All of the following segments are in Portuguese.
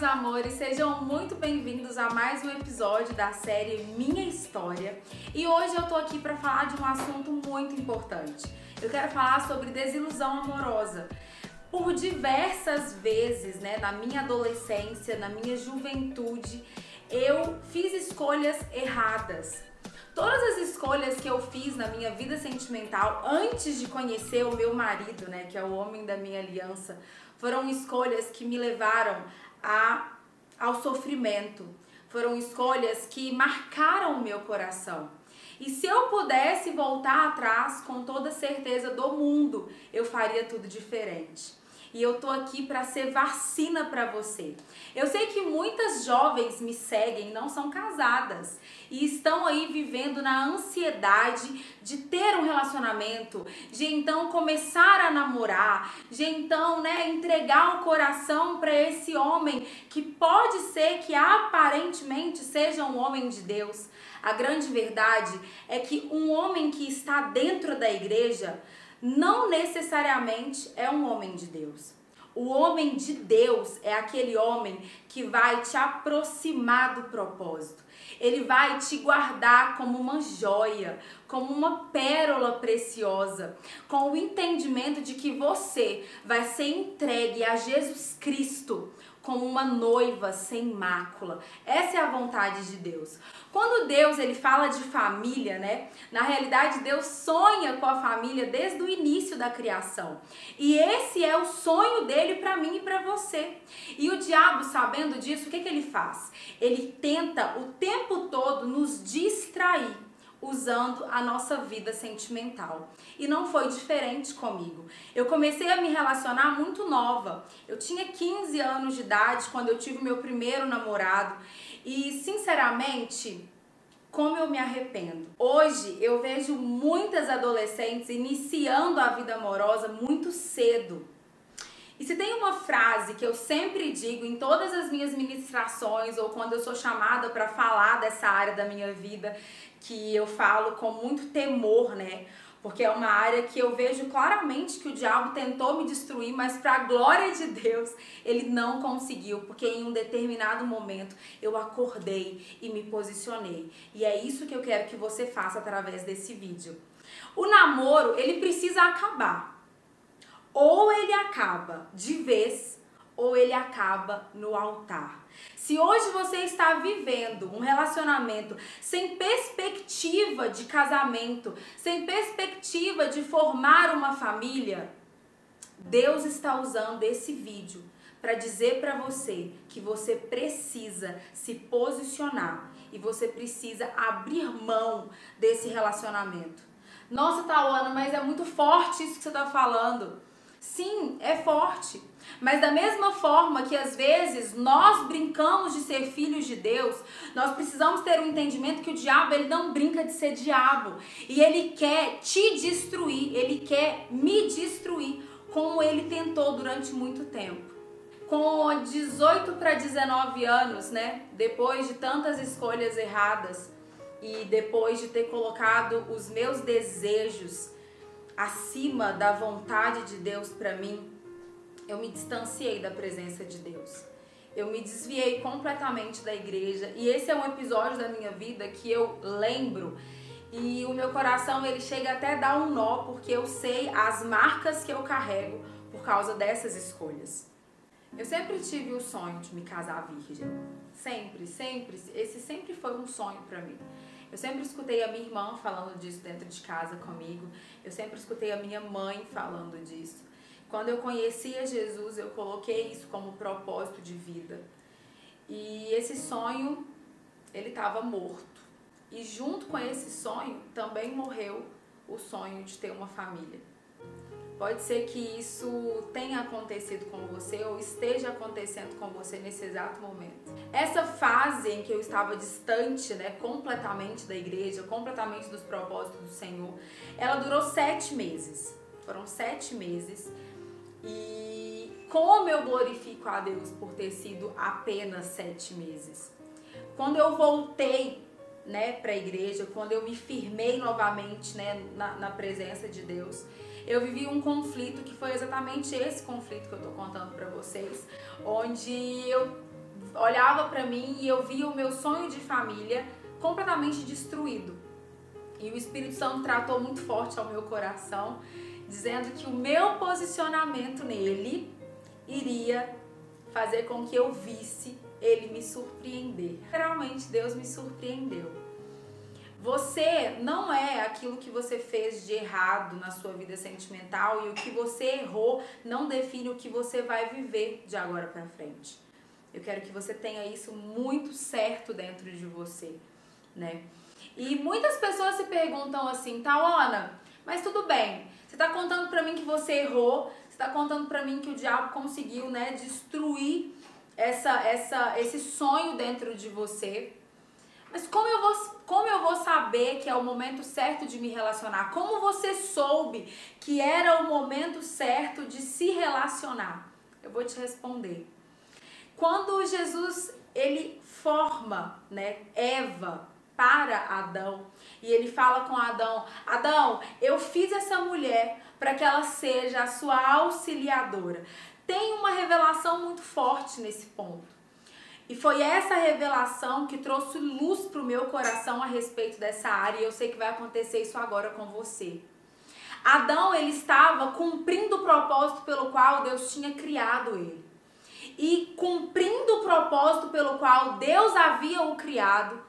meus amores, sejam muito bem-vindos a mais um episódio da série Minha História. E hoje eu tô aqui para falar de um assunto muito importante. Eu quero falar sobre desilusão amorosa. Por diversas vezes, né, na minha adolescência, na minha juventude, eu fiz escolhas erradas. Todas as escolhas que eu fiz na minha vida sentimental antes de conhecer o meu marido, né, que é o homem da minha aliança, foram escolhas que me levaram a, ao sofrimento. Foram escolhas que marcaram o meu coração. E se eu pudesse voltar atrás com toda certeza do mundo, eu faria tudo diferente e eu tô aqui para ser vacina para você. Eu sei que muitas jovens me seguem, não são casadas e estão aí vivendo na ansiedade de ter um relacionamento, de então começar a namorar, de então, né, entregar o coração para esse homem que pode ser que aparentemente seja um homem de Deus. A grande verdade é que um homem que está dentro da igreja não necessariamente é um homem de Deus. O homem de Deus é aquele homem que vai te aproximar do propósito. Ele vai te guardar como uma joia, como uma pérola preciosa, com o entendimento de que você vai ser entregue a Jesus Cristo como uma noiva sem mácula. Essa é a vontade de Deus. Quando Deus ele fala de família, né? Na realidade, Deus sonha com a família desde o início da criação. E esse é o sonho dele para mim e para você. E o diabo, sabendo disso, o que, que ele faz? Ele tenta o tempo todo nos distrair usando a nossa vida sentimental. E não foi diferente comigo. Eu comecei a me relacionar muito nova. Eu tinha 15 anos de idade quando eu tive meu primeiro namorado. E, sinceramente, como eu me arrependo. Hoje eu vejo muitas adolescentes iniciando a vida amorosa muito cedo. E se tem uma frase que eu sempre digo em todas as minhas ministrações ou quando eu sou chamada para falar dessa área da minha vida, que eu falo com muito temor, né? Porque é uma área que eu vejo claramente que o diabo tentou me destruir, mas para a glória de Deus, ele não conseguiu, porque em um determinado momento eu acordei e me posicionei. E é isso que eu quero que você faça através desse vídeo. O namoro, ele precisa acabar. Ou ele acaba de vez, ou ele acaba no altar. Se hoje você está vivendo um relacionamento sem perspectiva de casamento, sem perspectiva de formar uma família, Deus está usando esse vídeo para dizer para você que você precisa se posicionar e você precisa abrir mão desse relacionamento. Nossa, Tauana, mas é muito forte isso que você está falando. Sim, é forte. Mas da mesma forma que às vezes nós brincamos de ser filhos de Deus, nós precisamos ter o um entendimento que o diabo ele não brinca de ser diabo e ele quer te destruir, ele quer me destruir, como ele tentou durante muito tempo. Com 18 para 19 anos, né, depois de tantas escolhas erradas e depois de ter colocado os meus desejos acima da vontade de Deus para mim, eu me distanciei da presença de Deus. Eu me desviei completamente da igreja e esse é um episódio da minha vida que eu lembro e o meu coração ele chega até dar um nó porque eu sei as marcas que eu carrego por causa dessas escolhas. Eu sempre tive o sonho de me casar virgem. Sempre, sempre. Esse sempre foi um sonho para mim. Eu sempre escutei a minha irmã falando disso dentro de casa comigo. Eu sempre escutei a minha mãe falando disso. Quando eu conhecia Jesus, eu coloquei isso como propósito de vida. E esse sonho, ele estava morto. E junto com esse sonho, também morreu o sonho de ter uma família. Pode ser que isso tenha acontecido com você ou esteja acontecendo com você nesse exato momento. Essa fase em que eu estava distante, né, completamente da igreja, completamente dos propósitos do Senhor, ela durou sete meses. Foram sete meses. E como eu glorifico a Deus por ter sido apenas sete meses. Quando eu voltei né, para a igreja, quando eu me firmei novamente né, na, na presença de Deus, eu vivi um conflito que foi exatamente esse conflito que eu tô contando para vocês, onde eu olhava para mim e eu via o meu sonho de família completamente destruído. E o Espírito Santo tratou muito forte ao meu coração, dizendo que o meu posicionamento nele iria fazer com que eu visse ele me surpreender. Realmente Deus me surpreendeu. Você não é aquilo que você fez de errado na sua vida sentimental e o que você errou não define o que você vai viver de agora para frente. Eu quero que você tenha isso muito certo dentro de você, né? E muitas pessoas se perguntam assim, Taona, mas tudo bem, você está contando para mim que você errou, você está contando para mim que o diabo conseguiu, né, destruir essa, essa, esse sonho dentro de você. Mas como eu, vou, como eu vou saber que é o momento certo de me relacionar? Como você soube que era o momento certo de se relacionar? Eu vou te responder. Quando Jesus ele forma, né, Eva para Adão, e ele fala com Adão: "Adão, eu fiz essa mulher para que ela seja a sua auxiliadora". Tem uma revelação muito forte nesse ponto. E foi essa revelação que trouxe luz para o meu coração a respeito dessa área. E eu sei que vai acontecer isso agora com você. Adão, ele estava cumprindo o propósito pelo qual Deus tinha criado ele. E cumprindo o propósito pelo qual Deus havia o criado,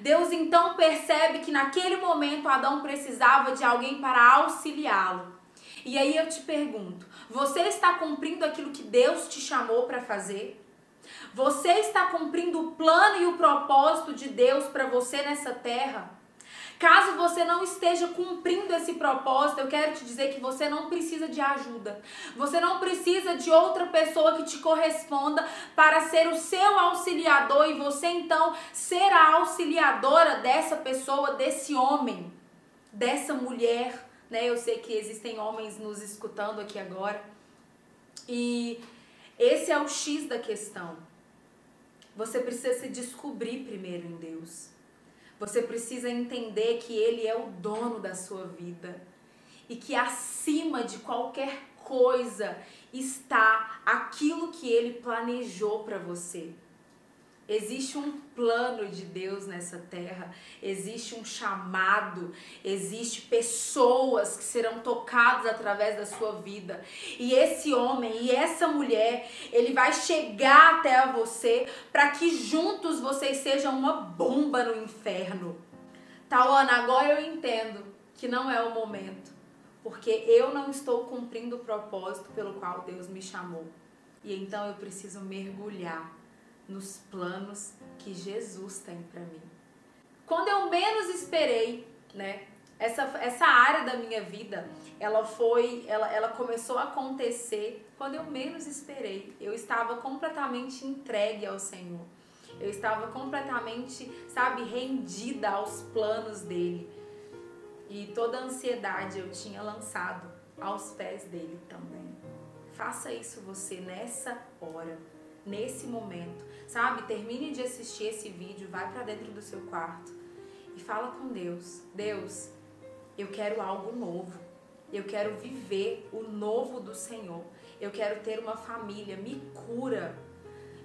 Deus então percebe que naquele momento Adão precisava de alguém para auxiliá-lo. E aí eu te pergunto: você está cumprindo aquilo que Deus te chamou para fazer? Você está cumprindo o plano e o propósito de Deus para você nessa terra? Caso você não esteja cumprindo esse propósito, eu quero te dizer que você não precisa de ajuda. Você não precisa de outra pessoa que te corresponda para ser o seu auxiliador e você então ser a auxiliadora dessa pessoa, desse homem, dessa mulher, né? Eu sei que existem homens nos escutando aqui agora. E esse é o X da questão. Você precisa se descobrir primeiro em Deus. Você precisa entender que Ele é o dono da sua vida e que acima de qualquer coisa está aquilo que Ele planejou para você. Existe um plano de Deus nessa terra, existe um chamado, existe pessoas que serão tocadas através da sua vida. E esse homem e essa mulher, ele vai chegar até você para que juntos vocês sejam uma bomba no inferno. Tawana, agora eu entendo que não é o momento, porque eu não estou cumprindo o propósito pelo qual Deus me chamou. E então eu preciso mergulhar nos planos que Jesus tem para mim. Quando eu menos esperei, né? Essa, essa área da minha vida, ela foi, ela, ela começou a acontecer quando eu menos esperei. Eu estava completamente entregue ao Senhor. Eu estava completamente, sabe, rendida aos planos dele. E toda a ansiedade eu tinha lançado aos pés dele também. Faça isso você nessa hora nesse momento, sabe? Termine de assistir esse vídeo, vai para dentro do seu quarto e fala com Deus. Deus, eu quero algo novo. Eu quero viver o novo do Senhor. Eu quero ter uma família. Me cura.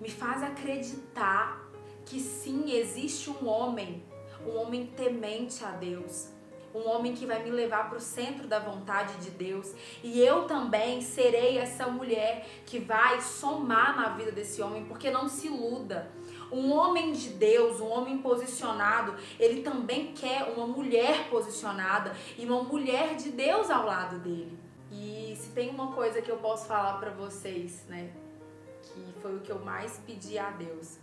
Me faz acreditar que sim, existe um homem, um homem temente a Deus, um homem que vai me levar para o centro da vontade de Deus. E eu também serei essa mulher que vai somar na vida desse homem, porque não se iluda. Um homem de Deus, um homem posicionado, ele também quer uma mulher posicionada e uma mulher de Deus ao lado dele. E se tem uma coisa que eu posso falar para vocês, né, que foi o que eu mais pedi a Deus,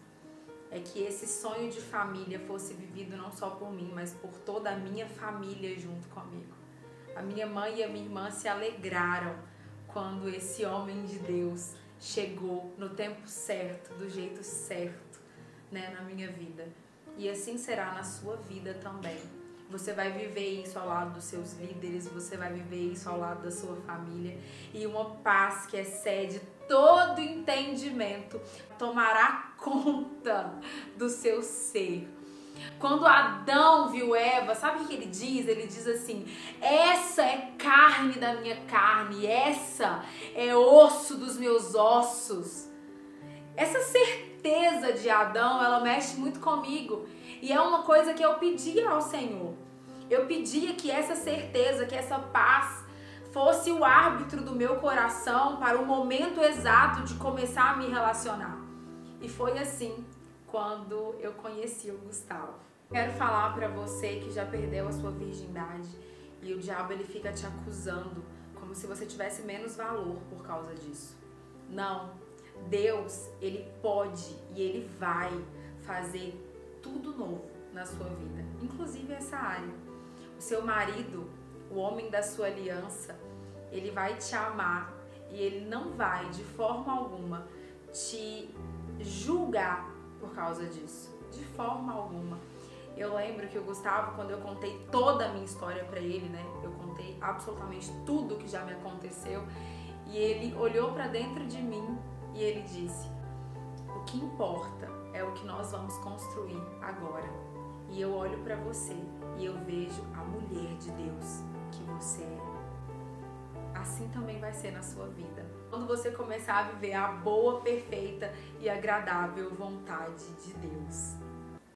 é que esse sonho de família fosse vivido não só por mim, mas por toda a minha família junto comigo. A minha mãe e a minha irmã se alegraram quando esse homem de Deus chegou no tempo certo, do jeito certo, né, na minha vida. E assim será na sua vida também. Você vai viver isso ao lado dos seus líderes, você vai viver isso ao lado da sua família e uma paz que excede todo entendimento tomará conta do seu ser. Quando Adão viu Eva, sabe o que ele diz? Ele diz assim: essa é carne da minha carne, essa é osso dos meus ossos. Essa certeza certeza de Adão, ela mexe muito comigo. E é uma coisa que eu pedia ao Senhor. Eu pedia que essa certeza, que essa paz fosse o árbitro do meu coração para o momento exato de começar a me relacionar. E foi assim quando eu conheci o Gustavo. Quero falar para você que já perdeu a sua virgindade e o diabo ele fica te acusando como se você tivesse menos valor por causa disso. Não. Deus, ele pode e ele vai fazer tudo novo na sua vida, inclusive essa área. O seu marido, o homem da sua aliança, ele vai te amar e ele não vai de forma alguma te julgar por causa disso, de forma alguma. Eu lembro que o Gustavo, quando eu contei toda a minha história para ele, né? Eu contei absolutamente tudo que já me aconteceu e ele olhou para dentro de mim e ele disse: "O que importa é o que nós vamos construir agora". E eu olho para você e eu vejo a mulher de Deus que você é assim também vai ser na sua vida. Quando você começar a viver a boa, perfeita e agradável vontade de Deus.